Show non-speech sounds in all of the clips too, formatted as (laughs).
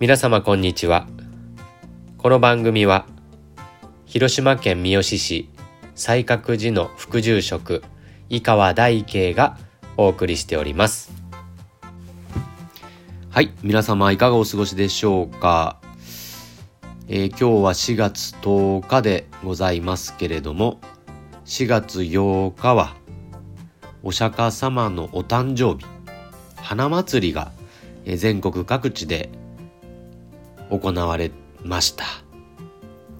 皆様こんにちは。この番組は広島県三次市西角寺の副住職井川大慶がお送りしております。はい皆様いかがお過ごしでしょうか、えー、今日は4月10日でございますけれども4月8日はお釈迦様のお誕生日花祭りが全国各地で行われました。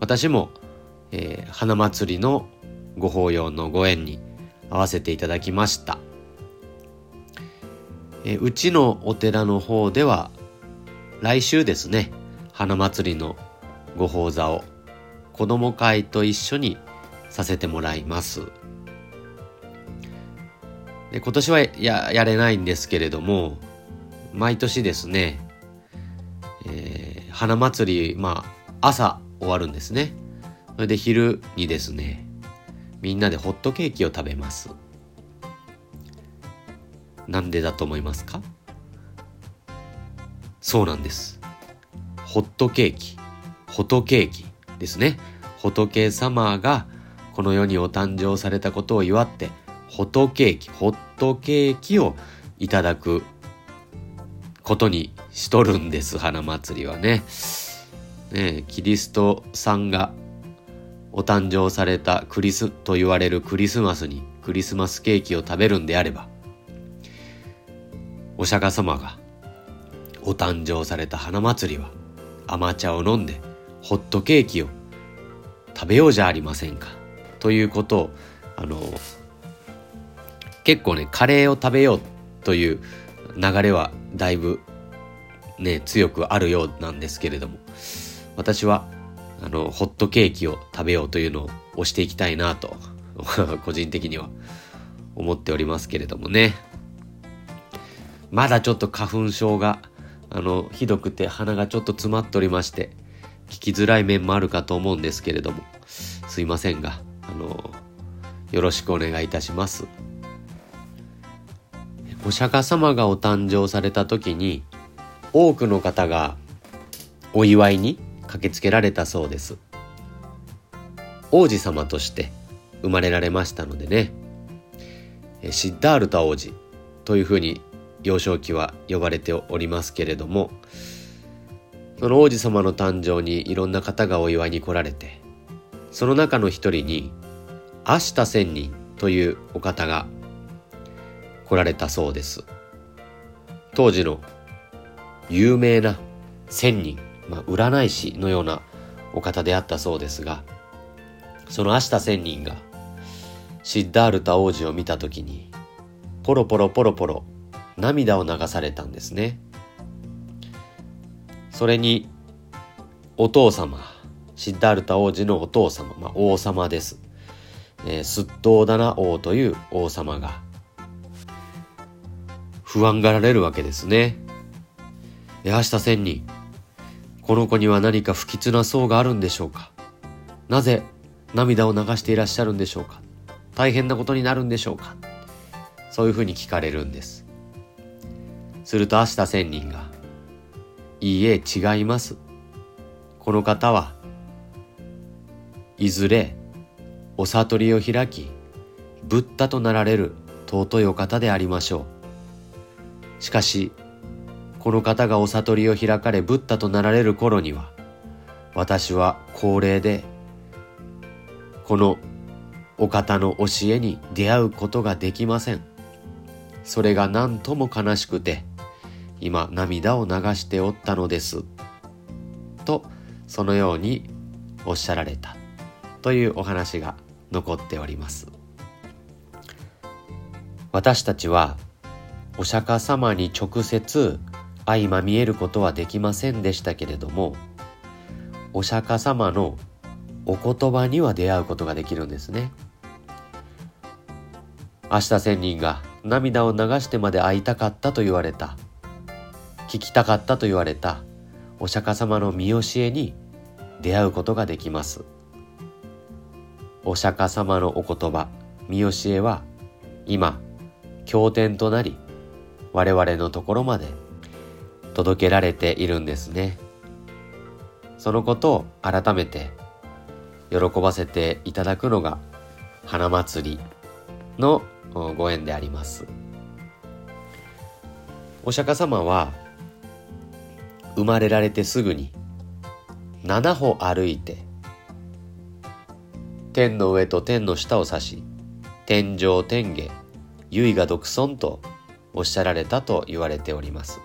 私も、えー、花祭りのご法要のご縁に合わせていただきました、えー、うちのお寺の方では来週ですね花祭りのご法座を子ども会と一緒にさせてもらいます。で今年はややれないんですけれども毎年ですね、えー、花祭りまあ朝終わるんですね。それで昼にですねみんなでホットケーキを食べます。なんでだと思いますか？そうなんです。ホットケーキ。ホトケーキですね。仏様がこの世にお誕生されたことを祝ってホトケーキホットケーキをいただくことにしとるんです花祭りはね。ねキリストさんがお誕生されたクリスと言われるクリスマスにクリスマスケーキを食べるんであればお釈迦様がお誕生された花祭りは甘茶を飲んでホットケーキを食べようじゃありませんかということをあの結構ねカレーを食べようという流れはだいぶね強くあるようなんですけれども私はあのホットケーキを食べようというのを推していきたいなと (laughs) 個人的には思っておりますけれどもねまだちょっと花粉症があのひどくて鼻がちょっと詰まっておりまして聞きづらい面もあるかと思うんですけれどもすいませんがあのよろしくお願いいたします。お釈迦様がお誕生された時に多くの方がお祝いに駆けつけられたそうです。王子様として生まれられましたのでね。シッダールタ王子というふうに幼少期は呼ばれておりますけれどもその王子様の誕生にいろんな方がお祝いに来られてその中の一人にアシタ仙人というお方が来られたそうです。当時の有名な仙人、まあ、占い師のようなお方であったそうですがそのアシタ仙人がシッダールタ王子を見た時にポロポロポロポロ涙を流されたんですねそれにお父様シッダールタ王子のお父様、まあ、王様です、えー、スットーダナ王という王様が不安がられるわけですね。明日千人、この子には何か不吉な層があるんでしょうか？なぜ涙を流していらっしゃるんでしょうか？大変なことになるんでしょうか？そういうふうに聞かれるんです。すると明日千人が、いいえ違います。この方はいずれお悟りを開き、ブッダとなられる尊いお方でありましょう。しかし、この方がお悟りを開かれブッダとなられる頃には、私は高齢で、このお方の教えに出会うことができません。それが何とも悲しくて、今涙を流しておったのです。と、そのようにおっしゃられたというお話が残っております。私たちはお釈迦様に直接相まみえることはできませんでしたけれどもお釈迦様のお言葉には出会うことができるんですね。明日仙人が涙を流してまで会いたかったと言われた。聞きたかったと言われた。お釈迦様の見教えに出会うことができます。お釈迦様のお言葉見教えは今経典となり我々のところまで届けられているんですね。そのことを改めて喜ばせていただくのが花祭りのご縁であります。お釈迦様は生まれられてすぐに7歩歩いて天の上と天の下を指し天上天下唯我独尊とおっしゃられたと言われております。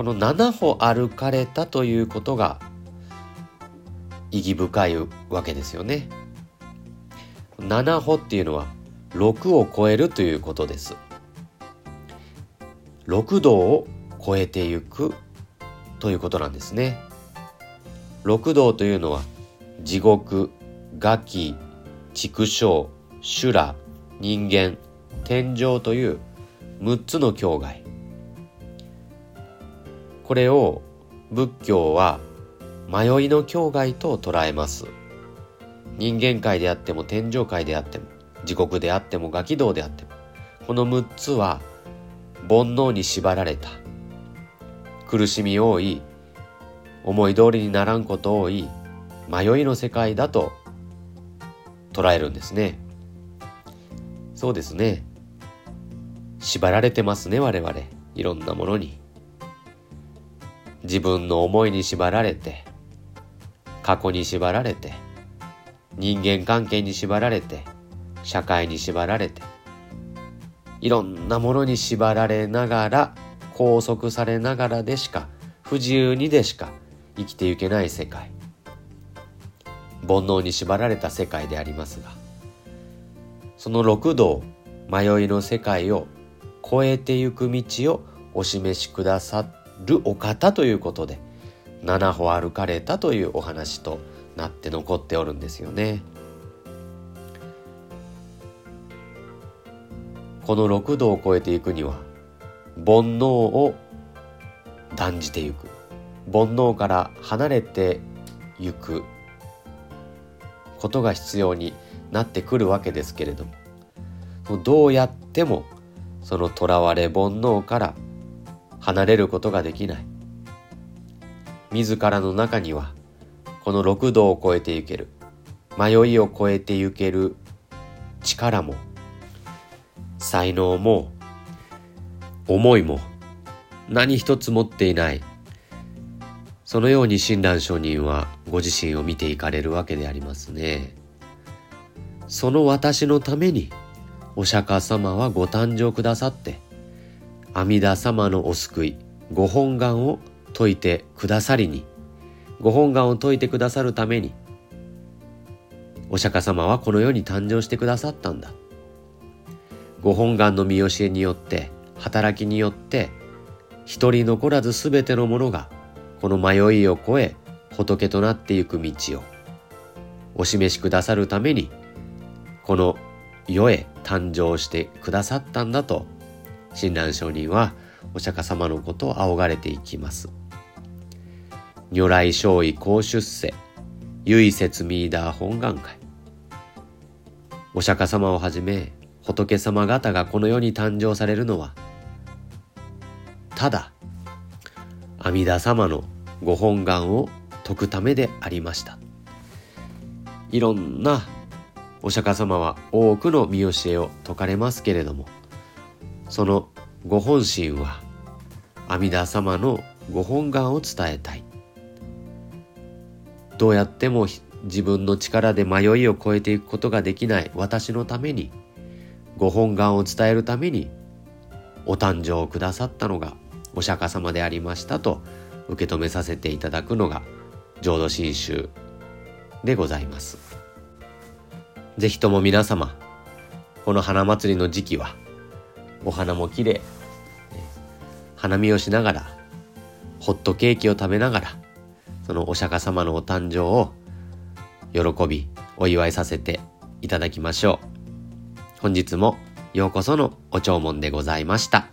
この7歩歩かれたということが意義深いわけですよね。7歩っていうのは6を超えるということです。6度を超えてゆくということなんですね。六道というのは地獄、餓鬼、畜生、修羅、人間、天上という6つの境界。これを仏教は迷いの境界と捉えます。人間界であっても天上界であっても地獄であってもガキ道であってもこの6つは煩悩に縛られた。苦しみ多い思い通りにならんこと多い迷いの世界だと捉えるんですね。そうですね。縛られてますね我々。いろんなものに。自分の思いに縛られて過去に縛られて人間関係に縛られて社会に縛られていろんなものに縛られながら拘束されながらでしか不自由にでしか生きていけない世界。煩悩に縛られた世界でありますがその六道迷いの世界を超えてゆく道をお示しくださったるお方ということで七歩歩かれたというお話となって残っておるんですよね。この六道を超えていくには煩悩を断じていく煩悩から離れてゆくことが必要になってくるわけですけれどもどうやってもその囚われ煩悩から離れることができない。自らの中にはこの六道を超えてゆける迷いを超えてゆける力も才能も思いも何一つ持っていないそのように親鸞上人はご自身を見ていかれるわけでありますね。その私のためにお釈迦様はご誕生くださって阿弥陀様のお救いご本願を説いてくださりに。ご本願を説いてくださるためにお釈迦様はこの世に誕生してくださったんだ。ご本願の見教えによって働きによって一人残らず全てのものがこの迷いを超え仏となっていく道をお示しくださるためにこの世へ誕生してくださったんだと親鸞上人はお釈迦様のことを仰がれていきます。如来勝意公出世唯説ミーダー本願会お釈迦様をはじめ仏様方がこの世に誕生されるのはただ阿弥陀様のご本願を説くためでありましたいろんなお釈迦様は多くの見教えを説かれますけれどもそのご本心は阿弥陀様のご本願を伝えたいどうやっても自分の力で迷いを超えていくことができない私のためにご本願を伝えるためにお誕生をくださったのがお釈迦様でありましたと受け止めさせていただくのが浄土真宗でございます。ぜひとも皆様この花祭りの時期はお花も綺麗。花見をしながらホットケーキを食べながらそのお釈迦様のお誕生を喜びお祝いさせていただきましょう。本日もようこそのお弔問でございました。